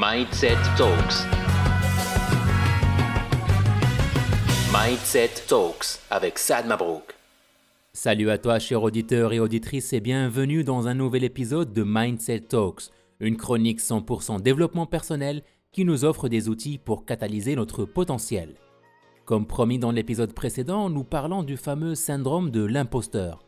Mindset Talks. Mindset Talks avec Sad Mabrouk. Salut à toi, chers auditeurs et auditrices, et bienvenue dans un nouvel épisode de Mindset Talks, une chronique 100% développement personnel qui nous offre des outils pour catalyser notre potentiel. Comme promis dans l'épisode précédent, nous parlons du fameux syndrome de l'imposteur.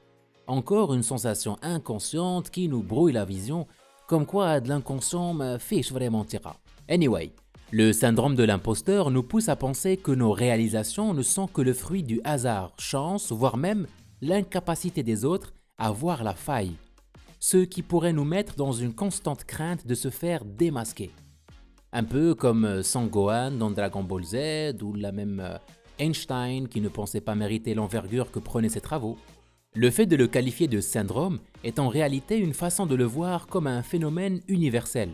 Encore une sensation inconsciente qui nous brouille la vision, comme quoi de l'inconscient fiche vraiment tira. Anyway, le syndrome de l'imposteur nous pousse à penser que nos réalisations ne sont que le fruit du hasard, chance, voire même l'incapacité des autres à voir la faille. Ce qui pourrait nous mettre dans une constante crainte de se faire démasquer. Un peu comme Sangohan dans Dragon Ball Z ou la même euh, Einstein qui ne pensait pas mériter l'envergure que prenaient ses travaux. Le fait de le qualifier de syndrome est en réalité une façon de le voir comme un phénomène universel.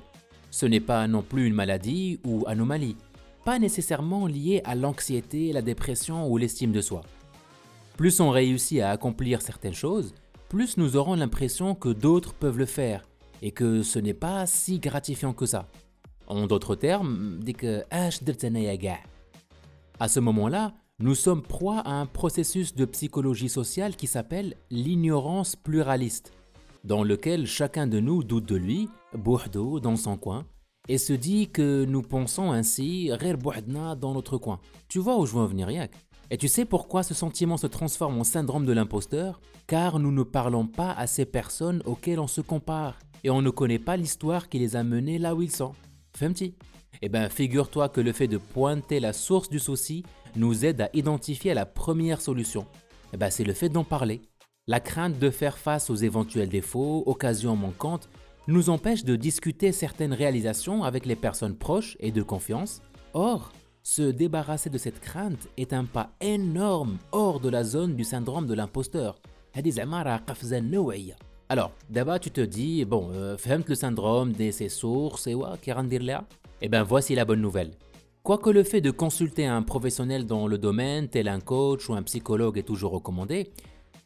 Ce n'est pas non plus une maladie ou anomalie, pas nécessairement lié à l'anxiété, la dépression ou l'estime de soi. Plus on réussit à accomplir certaines choses, plus nous aurons l'impression que d'autres peuvent le faire et que ce n'est pas si gratifiant que ça. En d'autres termes, que à ce moment-là, nous sommes proie à un processus de psychologie sociale qui s'appelle l'ignorance pluraliste, dans lequel chacun de nous doute de lui, bourdo dans son coin, et se dit que nous pensons ainsi rir dans notre coin. Tu vois où je veux en venir, Yak? Et tu sais pourquoi ce sentiment se transforme en syndrome de l'imposteur? Car nous ne parlons pas à ces personnes auxquelles on se compare, et on ne connaît pas l'histoire qui les a menés là où ils sont. Fais-moi eh bien, figure-toi que le fait de pointer la source du souci nous aide à identifier la première solution. Eh ben, c'est le fait d'en parler. La crainte de faire face aux éventuels défauts, occasions manquantes, nous empêche de discuter certaines réalisations avec les personnes proches et de confiance. Or, se débarrasser de cette crainte est un pas énorme hors de la zone du syndrome de l'imposteur. Alors, d'abord tu te dis, bon, euh, le syndrome de ses sources et quoi, Eh bien, voici la bonne nouvelle. Quoique le fait de consulter un professionnel dans le domaine, tel un coach ou un psychologue est toujours recommandé,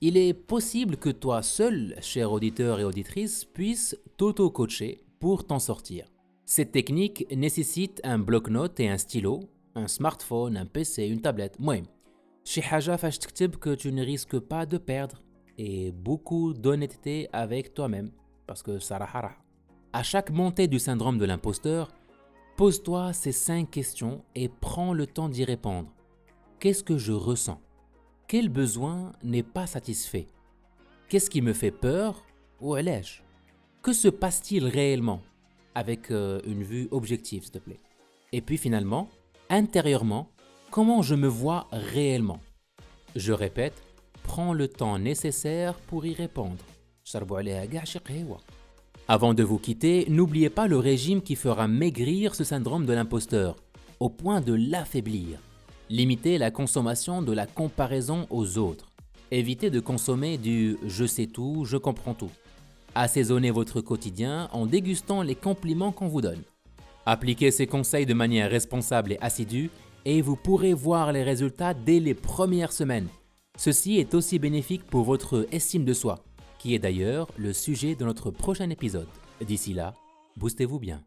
il est possible que toi seul, cher auditeur et auditrice, puisses t'auto-coacher pour t'en sortir. Cette technique nécessite un bloc-notes et un stylo, un smartphone, un PC, une tablette. Moi, chez Haja que tu ne risques pas de perdre et beaucoup d'honnêteté avec toi-même, parce que sarahara. À chaque montée du syndrome de l'imposteur, pose-toi ces cinq questions et prends le temps d'y répondre. Qu'est-ce que je ressens? Quel besoin n'est pas satisfait? Qu'est-ce qui me fait peur? Ou allège Que se passe-t-il réellement? Avec euh, une vue objective, s'il te plaît. Et puis finalement, intérieurement, comment je me vois réellement? Je répète, prends le temps nécessaire pour y répondre. Avant de vous quitter, n'oubliez pas le régime qui fera maigrir ce syndrome de l'imposteur, au point de l'affaiblir. Limitez la consommation de la comparaison aux autres. Évitez de consommer du je sais tout, je comprends tout. Assaisonnez votre quotidien en dégustant les compliments qu'on vous donne. Appliquez ces conseils de manière responsable et assidue et vous pourrez voir les résultats dès les premières semaines. Ceci est aussi bénéfique pour votre estime de soi, qui est d'ailleurs le sujet de notre prochain épisode. D'ici là, boostez-vous bien.